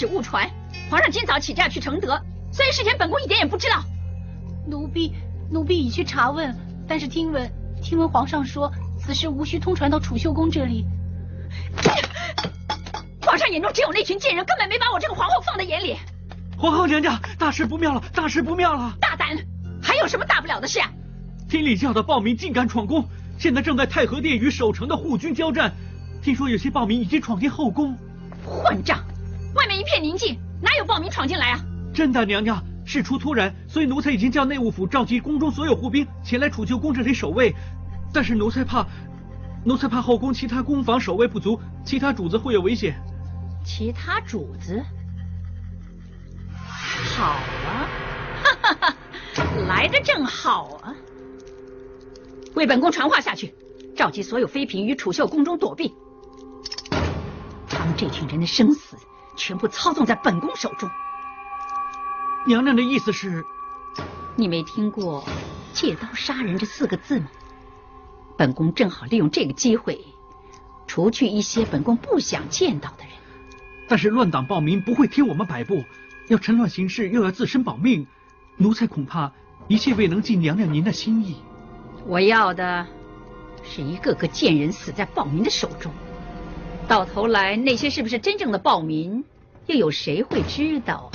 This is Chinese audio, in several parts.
通知本宫谕旨误传？皇上今早起驾去承德，所以事前本宫一点也不知道。奴婢奴婢已去查问，但是听闻听闻皇上说此事无需通传到储秀宫这里。皇上眼中只有那群贱人，根本没把我这个皇后放在眼里。皇后娘娘，大事不妙了，大事不妙了！大胆，还有什么大不了的事啊？天理教的暴民竟敢闯宫，现在正在太和殿与守城的护军交战。听说有些暴民已经闯进后宫。混账！外面一片宁静，哪有暴民闯进来啊？真的，娘娘，事出突然，所以奴才已经叫内务府召集宫中所有护兵前来储秀宫这里守卫。但是奴才怕，奴才怕后宫其他宫房守卫不足，其他主子会有危险。其他主子？好啊，哈哈哈，来的正好啊！为本宫传话下去，召集所有妃嫔于储秀宫中躲避。他们这群人的生死，全部操纵在本宫手中。娘娘的意思是？你没听过“借刀杀人”这四个字吗？本宫正好利用这个机会，除去一些本宫不想见到的人。但是乱党暴民不会听我们摆布，要趁乱行事，又要自身保命，奴才恐怕一切未能尽娘娘您的心意。我要的是一个个贱人死在暴民的手中，到头来那些是不是真正的暴民，又有谁会知道？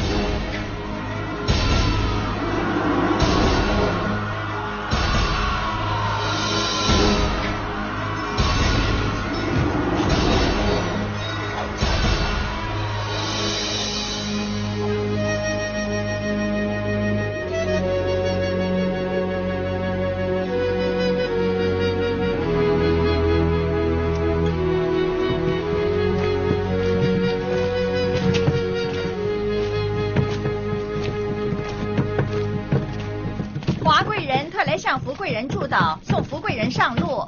人祝祷，送福贵人上路。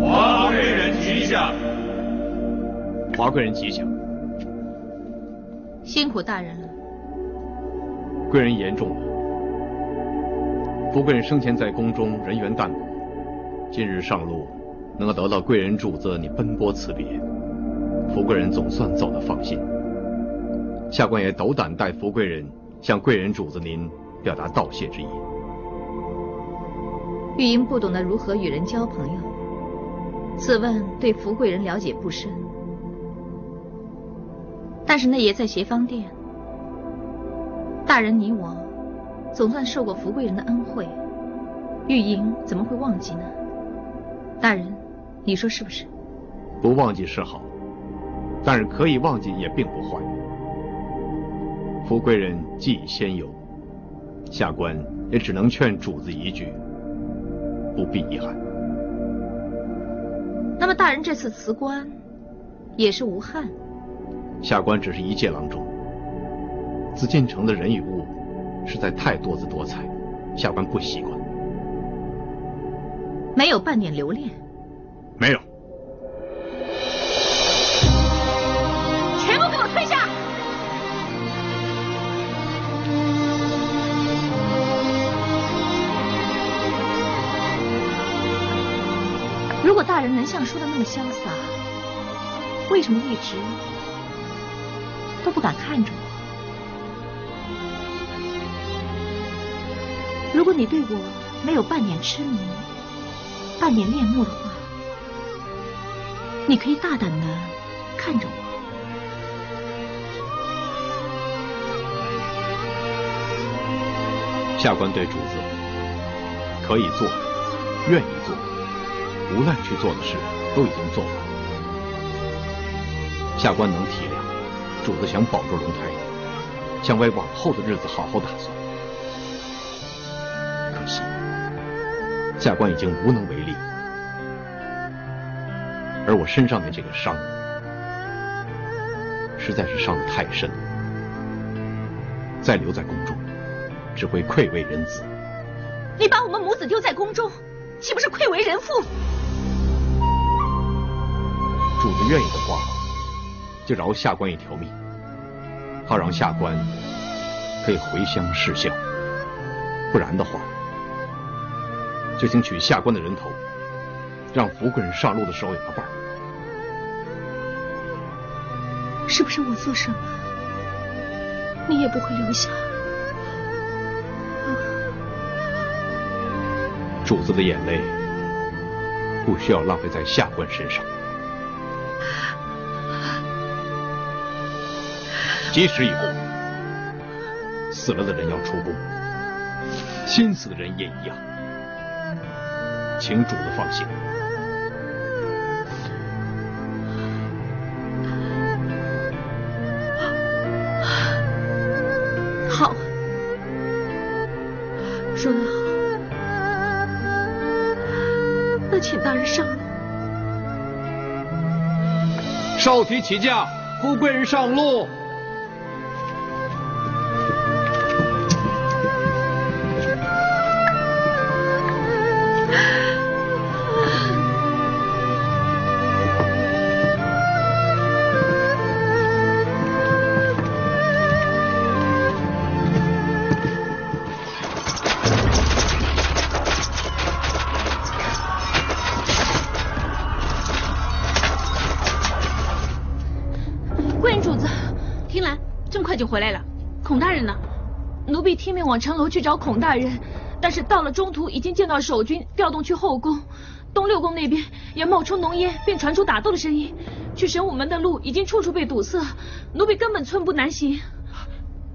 华贵人吉祥，华贵人吉祥。辛苦大人了。贵人言重了。福贵人生前在宫中人缘淡薄，今日上路，能够得到贵人主子你奔波辞别，福贵人总算走得放心。下官也斗胆代福贵人向贵人主子您表达道谢之意。玉英不懂得如何与人交朋友，自问对福贵人了解不深。但是那也在协芳殿，大人你我总算受过福贵人的恩惠，玉英怎么会忘记呢？大人，你说是不是？不忘记是好，但是可以忘记也并不坏。福贵人既已仙游，下官也只能劝主子一句。不必遗憾。那么大人这次辞官也是无憾。下官只是一介郎中，紫禁城的人与物实在太多姿多彩，下官不习惯。没有半点留恋。没有。全部给我退下！如果大人能像说的那么潇洒，为什么一直都不敢看着我？如果你对我没有半点痴迷、半点恋慕的话，你可以大胆的看着我。下官对主子可以做的愿意做的无奈去做的事都已经做了。下官能体谅主子想保住龙胎想为往后的日子好好打算。可惜下官已经无能为力而我身上的这个伤，实在是伤得太深了。再留在宫中，只会愧为人子。你把我们母子丢在宫中，岂不是愧为人父？主子愿意的话，就饶下官一条命，好让下官可以回乡侍孝；不然的话，就请取下官的人头，让福贵人上路的时候有个伴儿。不是我做什么，你也不会留下？主子的眼泪不需要浪费在下官身上。几时以后，死了的人要出宫，新死的人也一样，请主子放心。少提起驾，富贵人上路。往城楼去找孔大人，但是到了中途已经见到守军调动去后宫，东六宫那边也冒出浓烟，并传出打斗的声音。去神武门的路已经处处被堵塞，奴婢根本寸步难行。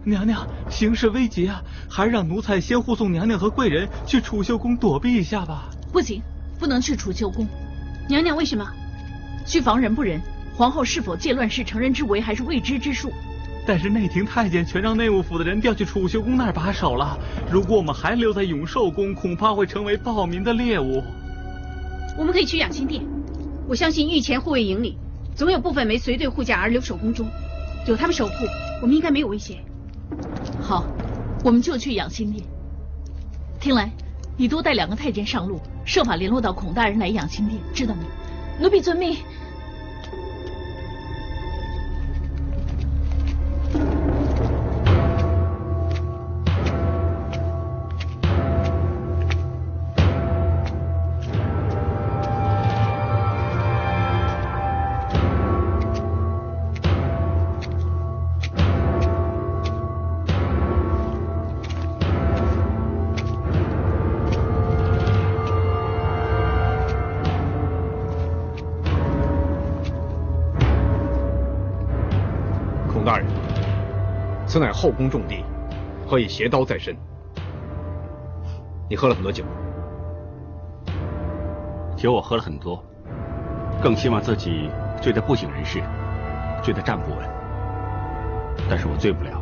娘娘，形势危急啊，还是让奴才先护送娘娘和贵人去储秀宫躲避一下吧。不行，不能去储秀宫。娘娘为什么？去防人不仁，皇后是否借乱世成人之为，还是未知之数。但是内廷太监全让内务府的人调去储秀宫那儿把守了，如果我们还留在永寿宫，恐怕会成为暴民的猎物。我们可以去养心殿，我相信御前护卫营里总有部分没随队护驾而留守宫中，有他们守护，我们应该没有危险。好，我们就去养心殿。听来你多带两个太监上路，设法联络到孔大人来养心殿，知道吗？奴婢遵命。后宫重地，何以携刀在身？你喝了很多酒，酒我喝了很多，更希望自己醉得不省人事，醉得站不稳。但是我醉不了，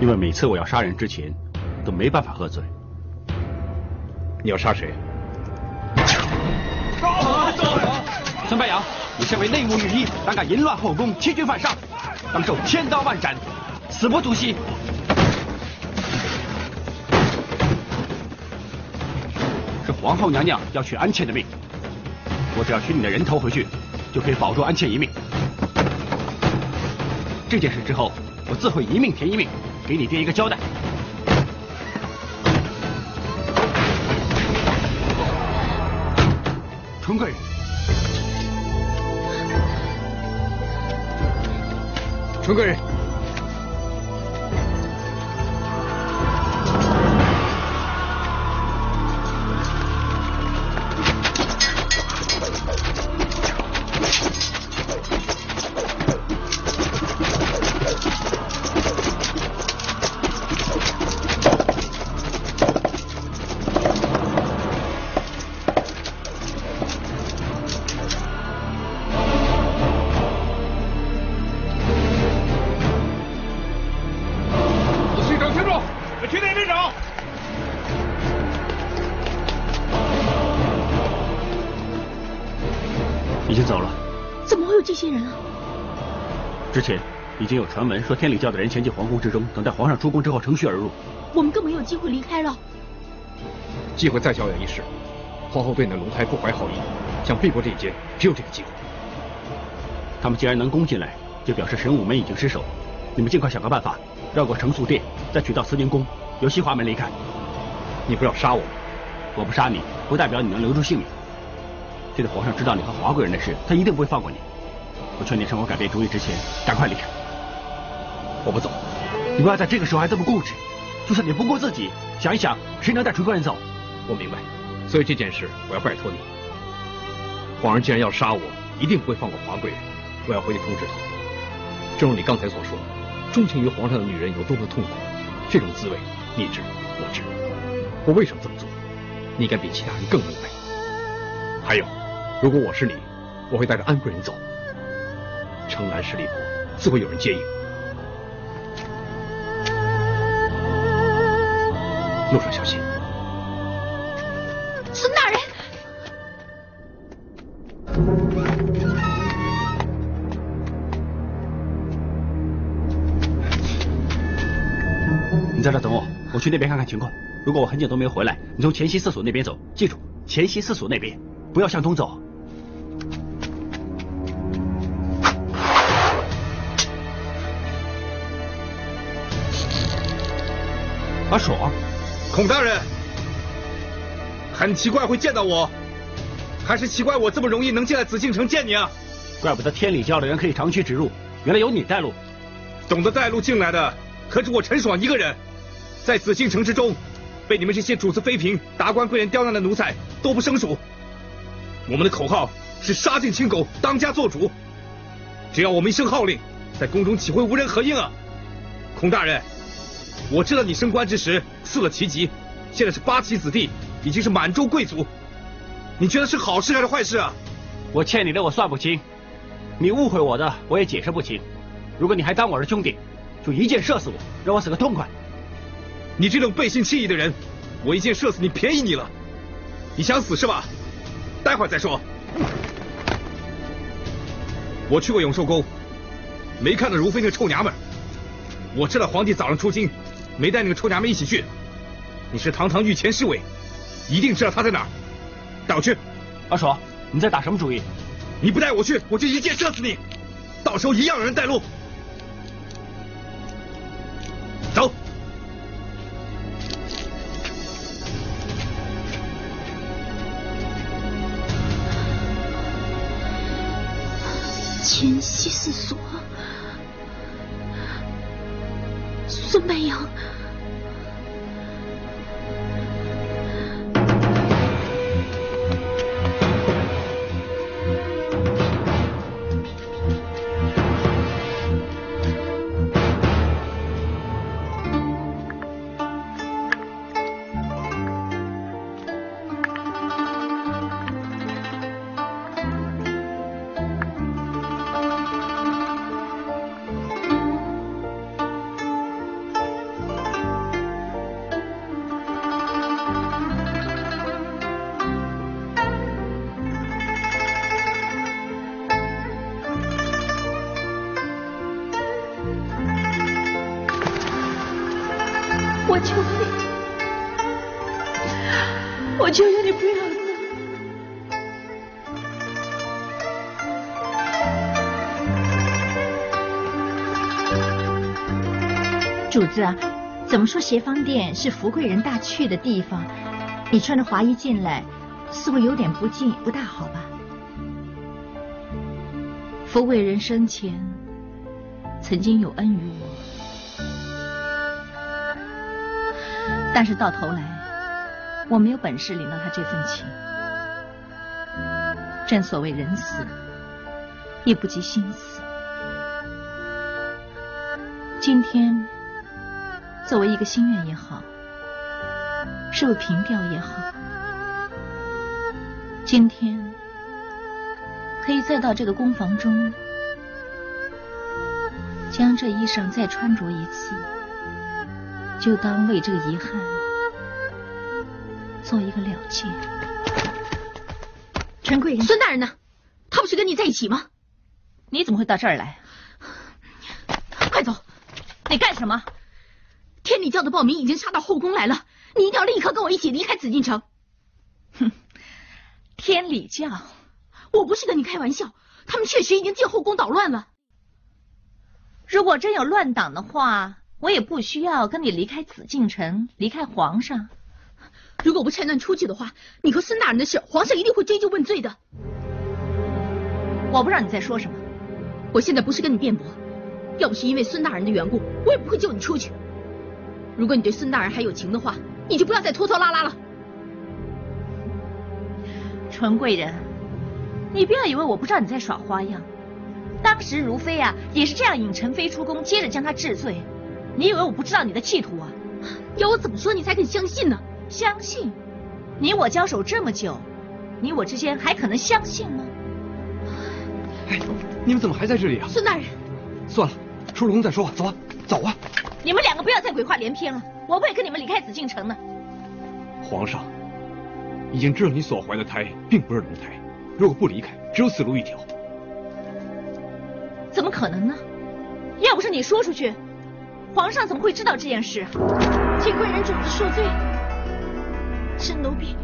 因为每次我要杀人之前，都没办法喝醉。你要杀谁？孙白杨，你身为内务御医，胆敢淫乱后宫，欺君犯上，当受千刀万斩，死不足惜。是皇后娘娘要取安茜的命，我只要取你的人头回去，就可以保住安茜一命。这件事之后，我自会一命填一命，给你爹一个交代。春贵人，春贵人，已经有传闻说天理教的人潜进皇宫之中，等待皇上出宫之后乘虚而入。我们更没有机会离开了。机会再遥远一时，皇后对你的龙胎不怀好意，想避过这一劫，只有这个机会。他们既然能攻进来，就表示神武门已经失守。你们尽快想个办法，绕过承素殿，再取到慈宁宫，由西华门离开。你不要杀我，我不杀你，不代表你能留住性命。现在皇上知道你和华贵人的事，他一定不会放过你。我劝你趁我改变主意之前，赶快离开。我不走。你不要在这个时候还这么固执。就算你不顾自己，想一想，谁能带纯贵人走？我明白，所以这件事我要拜托你。皇上既然要杀我，一定不会放过华贵人。我要回去通知他。正如你刚才所说，钟情于皇上的女人有多么痛苦，这种滋味你知我知。我为什么这么做？你应该比其他人更明白。还有，如果我是你，我会带着安贵人走。城南十里坡，自会有人接应。路上小心。孙大人，你在这等我，我去那边看看情况。如果我很久都没有回来，你从前西四所那边走，记住，前西四所那边，不要向东走。阿爽，孔大人，很奇怪会见到我，还是奇怪我这么容易能进来紫禁城见你啊？怪不得天理教的人可以长驱直入，原来有你带路。懂得带路进来的可只我陈爽一个人，在紫禁城之中，被你们这些主子妃嫔、达官贵人刁难的奴才都不胜数。我们的口号是杀尽亲狗，当家做主。只要我们一声号令，在宫中岂会无人合应啊？孔大人。我知道你升官之时赐了奇级，现在是八旗子弟，已经是满洲贵族。你觉得是好事还是坏事啊？我欠你的我算不清，你误会我的我也解释不清。如果你还当我是兄弟，就一箭射死我，让我死个痛快。你这种背信弃义的人，我一箭射死你便宜你了。你想死是吧？待会儿再说。我去过永寿宫，没看到如妃那个臭娘们。我知道皇帝早上出京。没带那个臭娘们一起去，你是堂堂御前侍卫，一定知道他在哪儿，带我去。阿爽，你在打什么主意？你不带我去，我就一箭射死你，到时候一样有人带路。怎么说协芳殿是福贵人大去的地方？你穿着华衣进来，似乎有点不敬，不大好吧？福贵人生前曾经有恩于我，但是到头来我没有本事领到他这份情。正所谓人死也不及心死，今天。作为一个心愿也好，是为凭吊也好，今天可以再到这个工房中，将这衣裳再穿着一次，就当为这个遗憾做一个了结。陈贵人，孙大人呢？他不是跟你在一起吗？你怎么会到这儿来？快走！你干什么？天理教的暴民已经杀到后宫来了，你一定要立刻跟我一起离开紫禁城。哼，天理教，我不是跟你开玩笑，他们确实已经进后宫捣乱了。如果真有乱党的话，我也不需要跟你离开紫禁城，离开皇上。如果不趁乱出去的话，你和孙大人的事，皇上一定会追究问罪的。我不知道你在说什么。我现在不是跟你辩驳，要不是因为孙大人的缘故，我也不会救你出去。如果你对孙大人还有情的话，你就不要再拖拖拉拉了。纯贵人，你不要以为我不知道你在耍花样。当时如妃啊，也是这样引陈妃出宫，接着将她治罪。你以为我不知道你的企图啊？要我怎么说你才肯相信呢？相信？你我交手这么久，你我之间还可能相信吗？哎，你们怎么还在这里啊？孙大人，算了，出了宫再说。走啊，走啊！你们两个不要再鬼话连篇了，我不会跟你们离开紫禁城的。皇上已经知道你所怀的胎并不是龙胎，如果不离开，只有死路一条。怎么可能呢？要不是你说出去，皇上怎么会知道这件事？请贵人主子恕罪，是奴婢，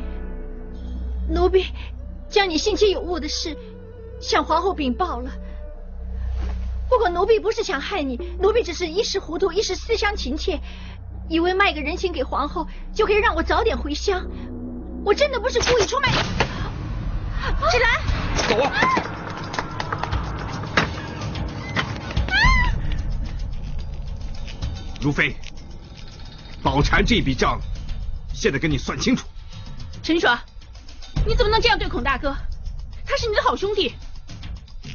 奴婢将你信妻有误的事向皇后禀报了。不过奴婢不是想害你，奴婢只是一时糊涂，一时思乡情切，以为卖个人情给皇后就可以让我早点回乡。我真的不是故意出卖你。芷兰，走啊！如妃，宝蟾这笔账，现在跟你算清楚。陈爽，你怎么能这样对孔大哥？他是你的好兄弟。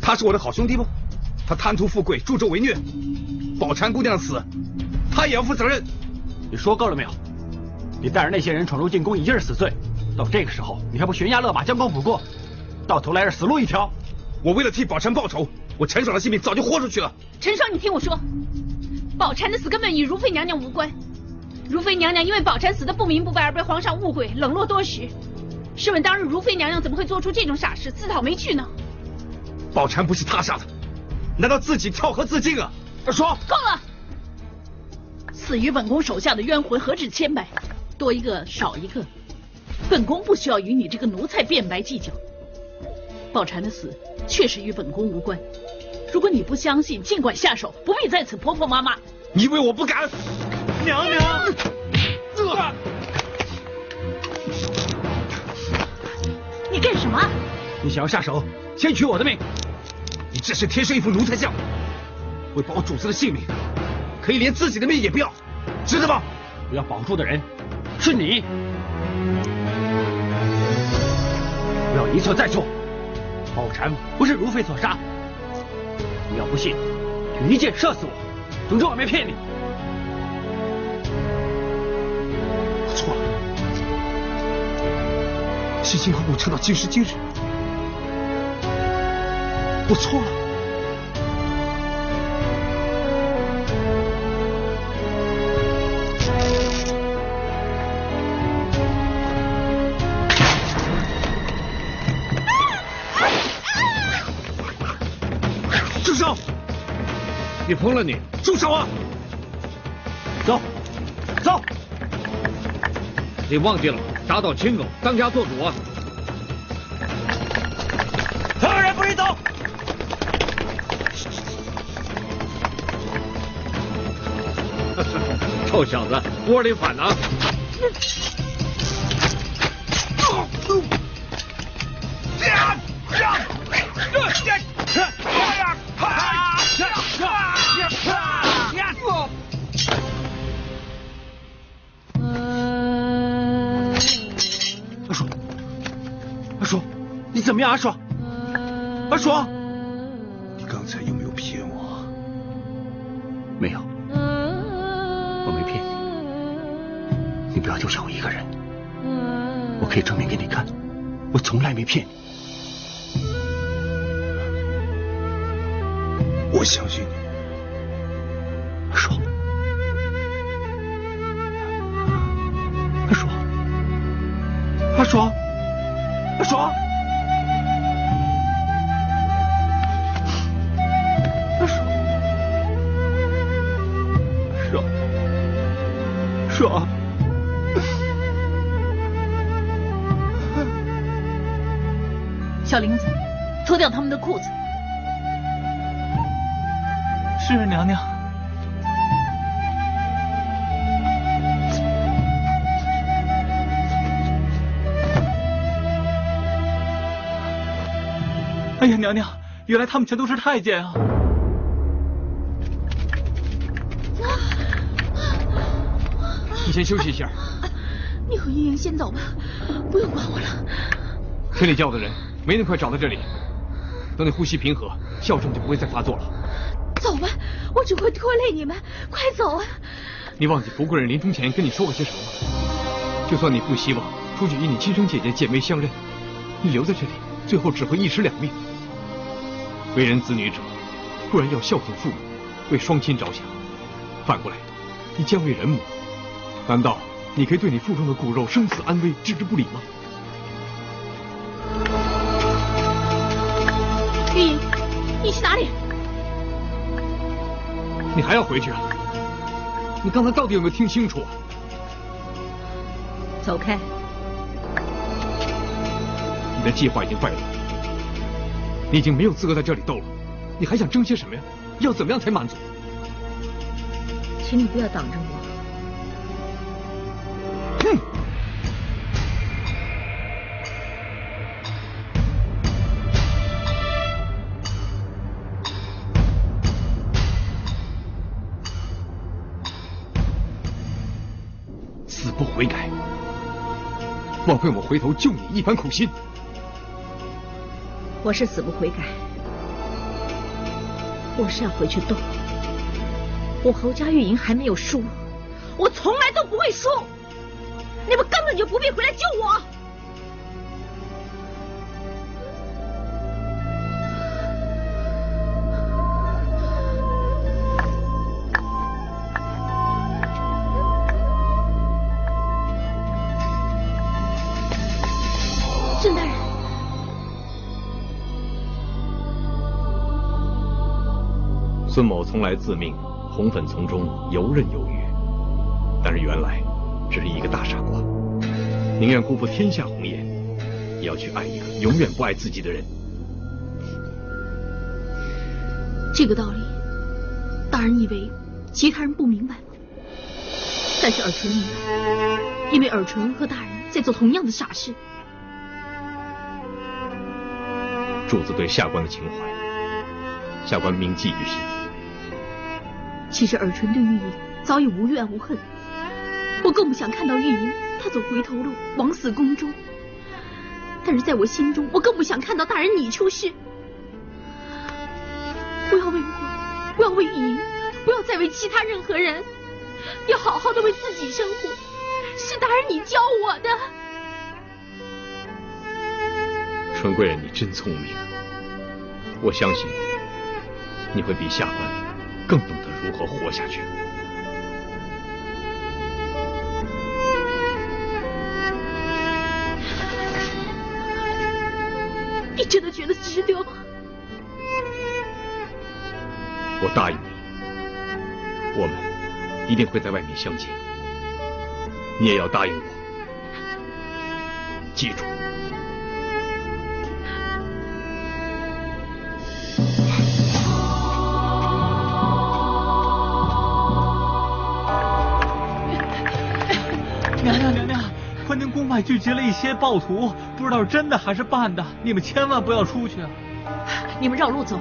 他是我的好兄弟不？他贪图富贵，助纣为虐，宝蟾姑娘的死，他也要负责任。你说够了没有？你带着那些人闯入进宫，已经是死罪。到这个时候，你还不悬崖勒马，将功补过？到头来是死路一条。我为了替宝蟾报仇，我陈爽的性命早就豁出去了。陈爽，你听我说。宝蟾的死根本与如妃娘娘无关，如妃娘娘因为宝蟾死的不明不白而被皇上误会，冷落多时。试问当日如妃娘娘怎么会做出这种傻事，自讨没趣呢？宝蟾不是他杀的，难道自己跳河自尽啊？说够了！死于本宫手下的冤魂何止千百，多一个少一个，本宫不需要与你这个奴才辩白计较。宝蟾的死确实与本宫无关。如果你不相信，尽管下手，不必在此婆婆妈妈。你以为我不敢？娘娘，你干什么？你想要下手，先取我的命。这是天生一副奴才相，为保主子的性命，可以连自己的命也不要，知道吗？我要保住的人是你。不要一错再错，宝蟾不是如妃所杀。你要不信，就一箭射死我。总之我没骗你。我错了，是幸亏我撑到今时今日。我错了。住手你疯了！你住手啊！走，走！你忘记了，打倒亲狗，当家做主啊！臭小子，窝里反呢！怎么样，阿爽？阿爽，可以证明给你看，我从来没骗你。小玲子，脱掉他们的裤子。是娘娘。哎呀，娘娘，原来他们全都是太监啊！你先休息一下。你和玉莹先走吧，不用管我了。天理教的人没那么快找到这里，等你呼吸平和，哮喘就不会再发作了。走吧，我只会拖累你们，快走啊！你忘记福贵人临终前跟你说过些什么吗？就算你不希望出去与你亲生姐姐姐妹相认，你留在这里，最后只会一尸两命。为人子女者，固然要孝敬父母，为双亲着想；反过来，你将为人母，难道你可以对你腹中的骨肉生死安危置之不理吗？玉莹，你去哪里？你还要回去啊？你刚才到底有没有听清楚？走开！你的计划已经败露，你已经没有资格在这里斗了。你还想争些什么呀？要怎么样才满足？请你不要挡着我。哼！枉费我回头救你一番苦心。我是死不悔改，我是要回去斗。我侯家玉莹还没有输，我从来都不会输。你们根本就不必回来救我。孙某从来自命红粉丛中游刃有余，但是原来只是一个大傻瓜，宁愿辜负天下红颜，也要去爱一个永远不爱自己的人。这个道理，大人以为其他人不明白吗？但是尔淳明白，因为尔淳和大人在做同样的傻事。主子对下官的情怀，下官铭记于心。其实尔淳对玉莹早已无怨无恨，我更不想看到玉莹她走回头路，枉死宫中。但是在我心中，我更不想看到大人你出事。不要为我，不要为玉莹，不要再为其他任何人，要好好的为自己生活。是大人你教我的。春贵人，你真聪明，我相信你会比下官更懂如何活下去。你真的觉得值得吗？我答应你，我们一定会在外面相见。你也要答应我，记住。外聚集了一些暴徒，不知道是真的还是扮的，你们千万不要出去啊！你们绕路走，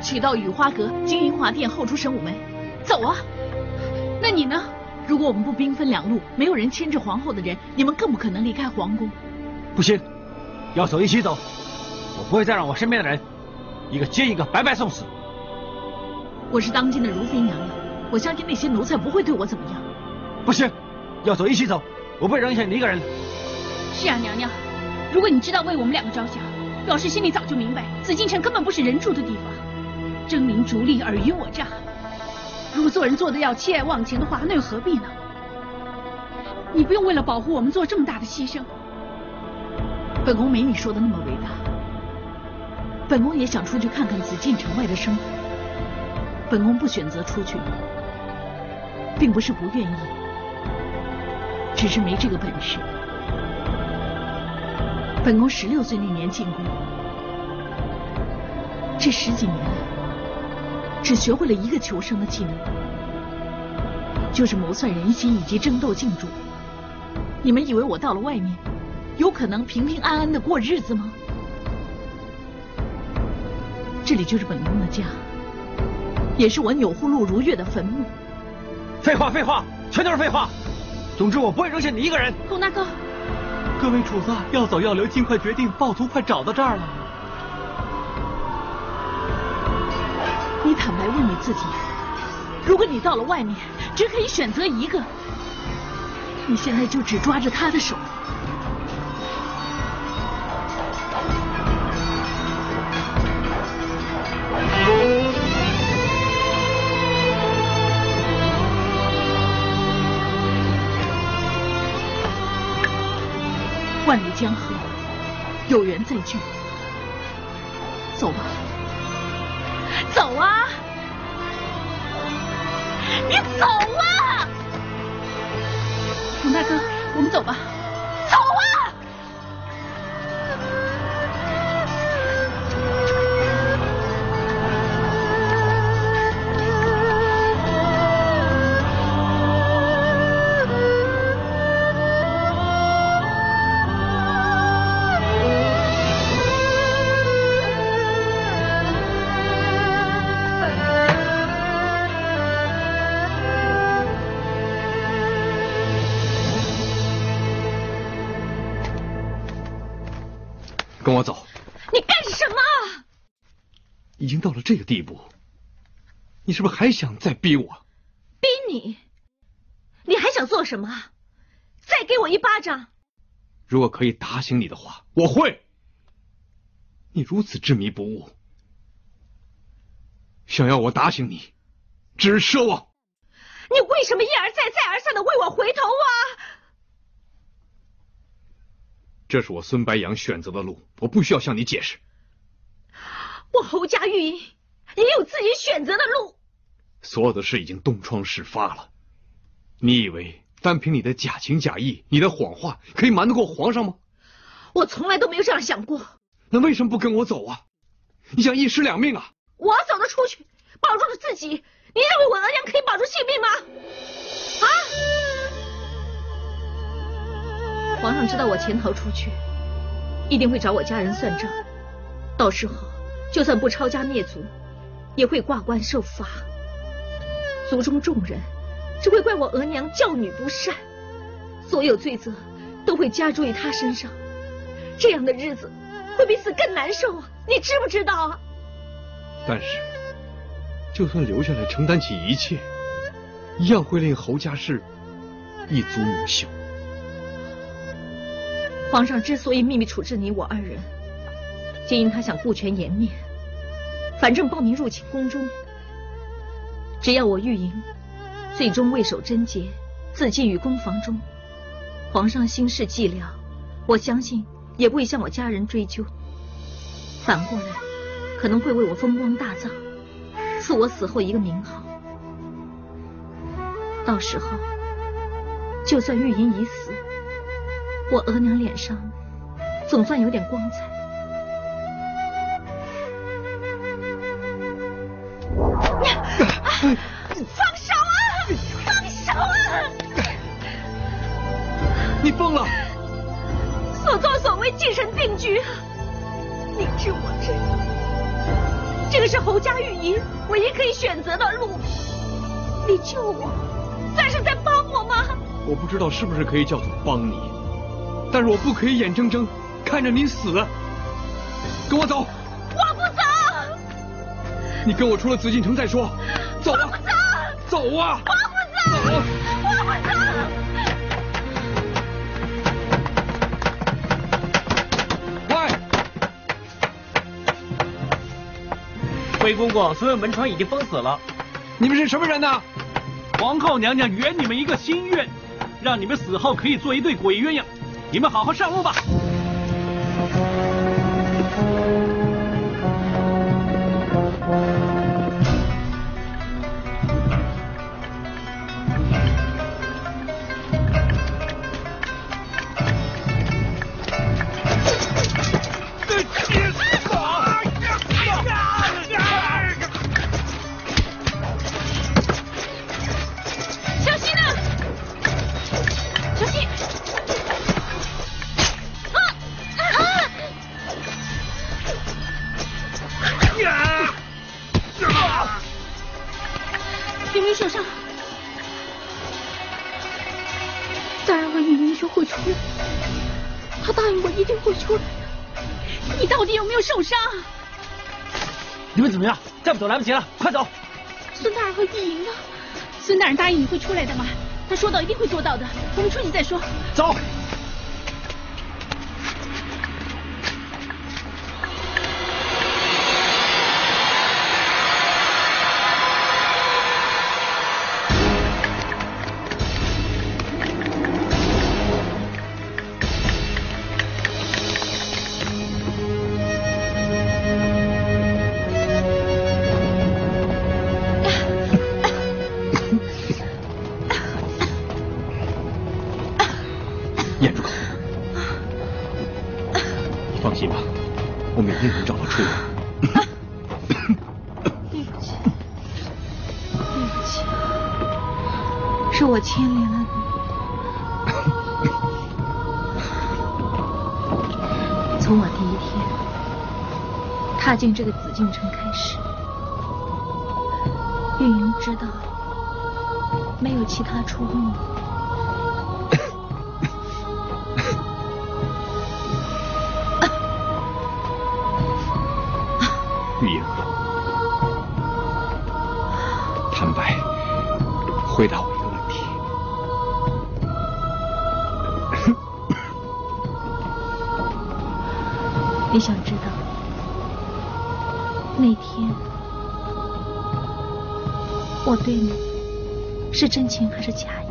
去到雨花阁金银华殿后出神武门，走啊！那你呢？如果我们不兵分两路，没有人牵制皇后的人，你们更不可能离开皇宫。不行，要走一起走，我不会再让我身边的人一个接一个白白送死。我是当今的如妃娘娘，我相信那些奴才不会对我怎么样。不行，要走一起走，我不会扔下你一个人。是啊，娘娘，如果你知道为我们两个着想，表示心里早就明白，紫禁城根本不是人住的地方，争名逐利，尔虞我诈。如果做人做的要弃爱忘情的话，那又何必呢？你不用为了保护我们做这么大的牺牲。本宫没你说的那么伟大，本宫也想出去看看紫禁城外的生活。本宫不选择出去，并不是不愿意，只是没这个本事。本宫十六岁那年进宫，这十几年来只学会了一个求生的技能，就是谋算人心以及争斗竞逐。你们以为我到了外面，有可能平平安安的过日子吗？这里就是本宫的家，也是我钮祜禄如月的坟墓。废话，废话，全都是废话。总之，我不会扔下你一个人。洪大哥，各位主子要走要留，尽快决定。暴徒快找到这儿了。你坦白问你自己，如果你到了外面，只可以选择一个，你现在就只抓着他的手。江河，有缘再聚。走吧，走啊！你走啊！冯大哥，我们走吧。这个地步，你是不是还想再逼我？逼你？你还想做什么？再给我一巴掌！如果可以打醒你的话，我会。你如此执迷不悟，想要我打醒你，只是奢望。你为什么一而再、再而三的为我回头啊？这是我孙白杨选择的路，我不需要向你解释。我侯家玉英也有自己选择的路。所有的事已经东窗事发了，你以为单凭你的假情假意、你的谎话可以瞒得过皇上吗？我从来都没有这样想过。那为什么不跟我走啊？你想一尸两命啊？我走了出去，保住了自己，你认为我额娘可以保住性命吗？啊！皇上知道我潜逃出去，一定会找我家人算账。到时候，就算不抄家灭族，也会挂冠受罚。族中众人只会怪我额娘教女不善，所有罪责都会加诸于她身上。这样的日子会比死更难受啊！你知不知道啊？但是，就算留下来承担起一切，一样会令侯家氏一族母秀。皇上之所以秘密处置你我二人，皆因他想顾全颜面。反正报名入侵宫中，只要我玉莹最终未守贞洁，自尽于宫房中，皇上心事寂寥，我相信也不会向我家人追究。反过来，可能会为我风光大葬，赐我死后一个名号。到时候，就算玉莹已死，我额娘脸上总算有点光彩。放手啊！放手啊！你疯了！所作所为既成定局，你知我知，这个是侯家玉莹唯一可以选择的路。你救我，算是在帮我吗？我不知道是不是可以叫做帮你，但是我不可以眼睁睁看着你死。跟我走！我不走！你跟我出了紫禁城再说。走啊！走啊！我不走！走！我不走！喂！魏公公，所有门窗已经封死了。你们是什么人呢？皇后娘娘圆你们一个心愿，让你们死后可以做一对鬼鸳鸯。你们好好上路吧。来不及了，快走！孙大人和碧莹呢？孙大人答应你会出来的吗？他说到一定会做到的。我们出去再说。走。进这个紫禁城开始，运营知道没有其他出路了。是真情还是假意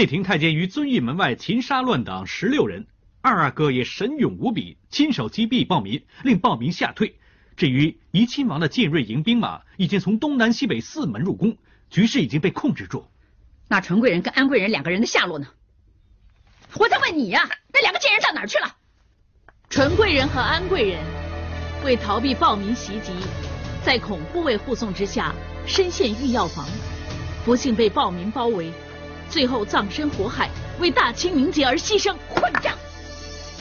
内廷太监于遵义门外擒杀乱党十六人，二阿哥也神勇无比，亲手击毙暴民，令暴民吓退。至于怡亲王的建瑞营兵马，已经从东南西北四门入宫，局势已经被控制住。那纯贵人跟安贵人两个人的下落呢？我在问你呀，那两个贱人到哪儿去了？纯贵人和安贵人为逃避暴民袭击，在恐护卫护送之下，身陷御药房，不幸被暴民包围。最后葬身火海，为大清名节而牺牲。混账！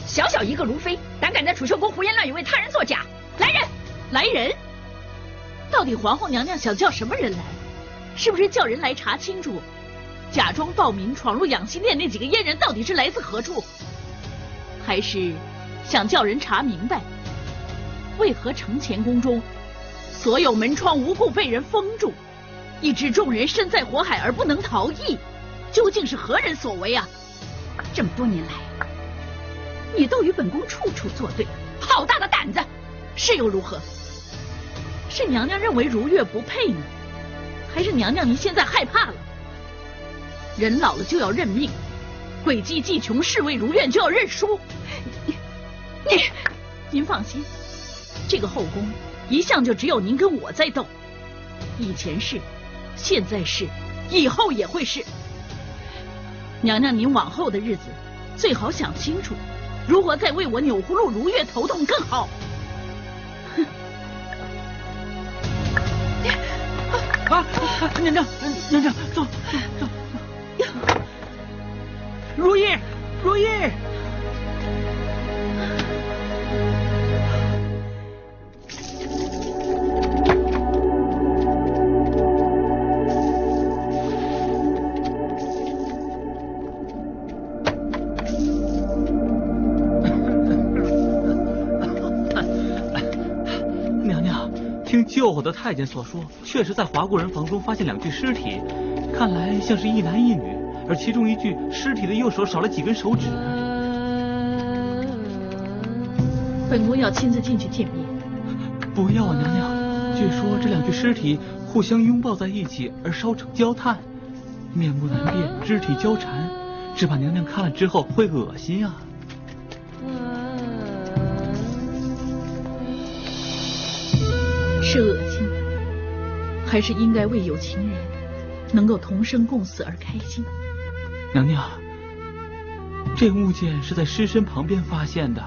小小一个卢妃，胆敢在储秀宫胡言乱语，为他人作假！来人，来人！到底皇后娘娘想叫什么人来？是不是叫人来查清楚，假装暴民闯入养心殿那几个阉人到底是来自何处？还是想叫人查明白，为何承乾宫中所有门窗无故被人封住，以致众人身在火海而不能逃逸？究竟是何人所为啊？这么多年来，你都与本宫处处作对，好大的胆子！是又如何？是娘娘认为如月不配呢，还是娘娘您现在害怕了？人老了就要认命，诡计既穷，侍卫如愿就要认输。你，你，您放心，这个后宫一向就只有您跟我在斗，以前是，现在是，以后也会是。娘娘，您往后的日子最好想清楚，如何再为我钮祜禄如月头痛更好。哼！啊！娘娘，娘娘，走走走！如意，如意。火的太监所说，确实在华国人房中发现两具尸体，看来像是一男一女，而其中一具尸体的右手少了几根手指。本宫要亲自进去见面。不要啊，娘娘！据说这两具尸体互相拥抱在一起而烧成焦炭，面目难辨，肢体交缠，只怕娘娘看了之后会恶心啊。是恶心，还是应该为有情人能够同生共死而开心？娘娘，这物件是在尸身旁边发现的。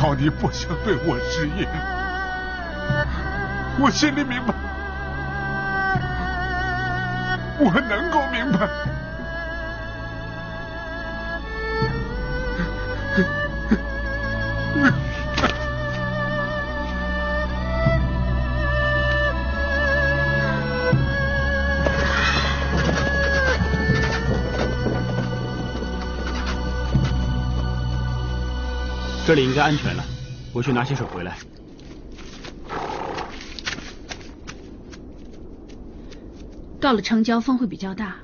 道你不想对我失言，我心里明白，我能这里应该安全了，我去拿些水回来。到了城郊风会比较大，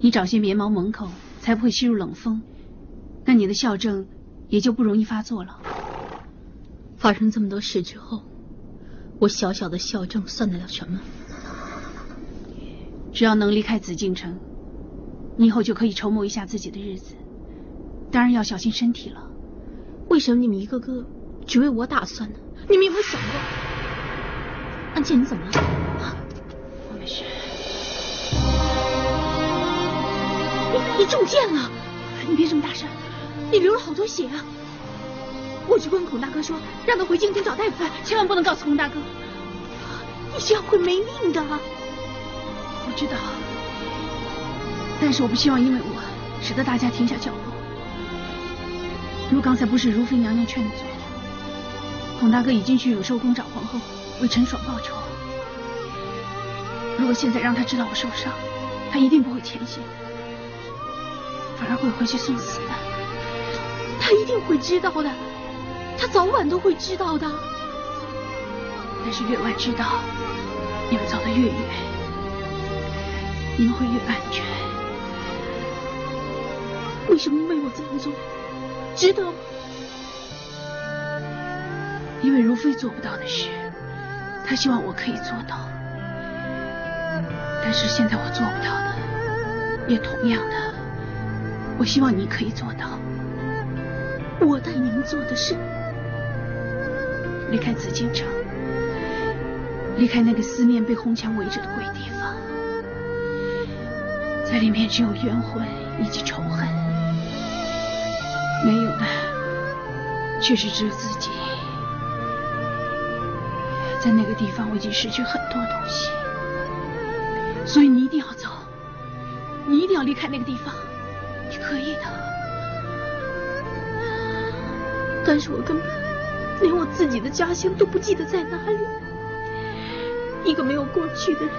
你找些棉毛蒙口，才不会吸入冷风，那你的校症也就不容易发作了。发生这么多事之后，我小小的校症算得了什么？只要能离开紫禁城，你以后就可以筹谋一下自己的日子，当然要小心身体了。为什么你们一个个只为我打算呢？你们有没有想过？安茜，你怎么了？我没事。你你中箭了！你别这么大声，你流了好多血啊！我去跟孔大哥说，让他回京城找大夫，千万不能告诉孔大哥，你这样会没命的。我知道，但是我不希望因为我使得大家停下脚步。如刚才不是如妃娘娘劝你做，孔大哥已经去永寿宫找皇后为陈爽报仇。如果现在让他知道我受伤，他一定不会前行，反而会回去送死的。他一定会知道的，他早晚都会知道的。但是越晚知道，你们走得越远，你们会越安全。为什么为我这么做？值得吗？因为如妃做不到的事，她希望我可以做到。但是现在我做不到的，也同样的，我希望你可以做到。我带你们做的事，离开紫禁城，离开那个四面被红墙围着的鬼地方，在里面只有冤魂以及仇恨。没有的，却是只有自己。在那个地方，我已经失去很多东西，所以你一定要走，你一定要离开那个地方，你可以的。但是我根本连我自己的家乡都不记得在哪里。一个没有过去的人，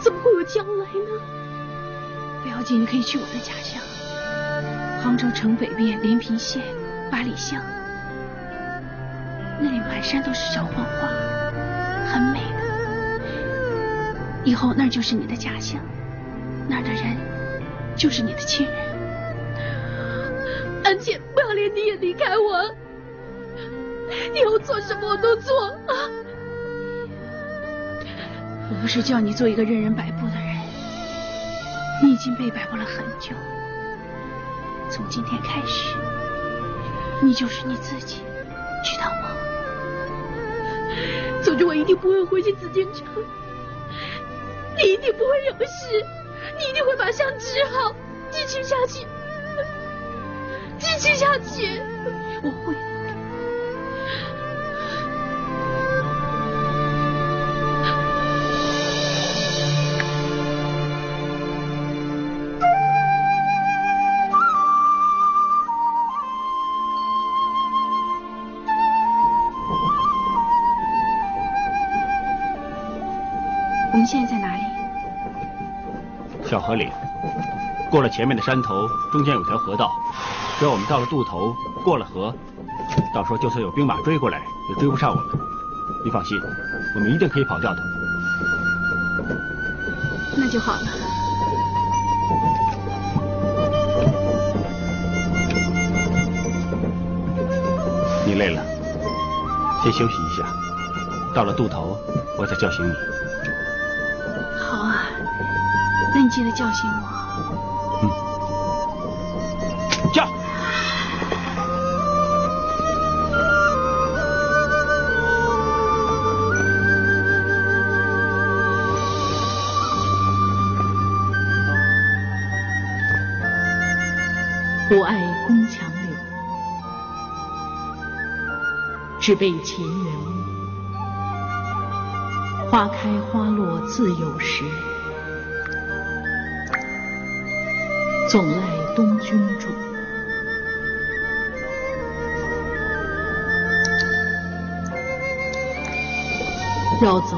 怎么会有将来呢？不要紧，你可以去我的家乡。杭州城北边临平县八里乡，那里满山都是小黄花，很美的。以后那就是你的家乡，那儿的人就是你的亲人。安茜，不要连你也离开我，你要做什么我都做啊。我不是叫你做一个任人摆布的人，你已经被摆布了很久。从今天开始，你就是你自己，知道吗？总之我一定不会回去紫禁城，你一定不会有事，你一定会把伤治好，继续下去，继续下去，我会。过了前面的山头，中间有条河道。只要我们到了渡头，过了河，到时候就算有兵马追过来，也追不上我们。你放心，我们一定可以跑掉的。那就好了。你累了，先休息一下。到了渡头，我再叫醒你。好啊，那你记得叫醒我。只被前缘误。花开花落自有时，总赖东君主。要走，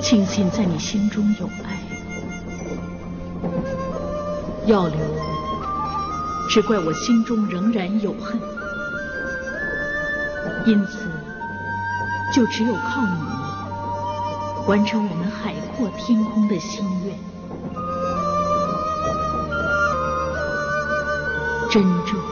庆幸在你心中有爱；要留，只怪我心中仍然有恨。因此，就只有靠你，完成我们海阔天空的心愿。珍重。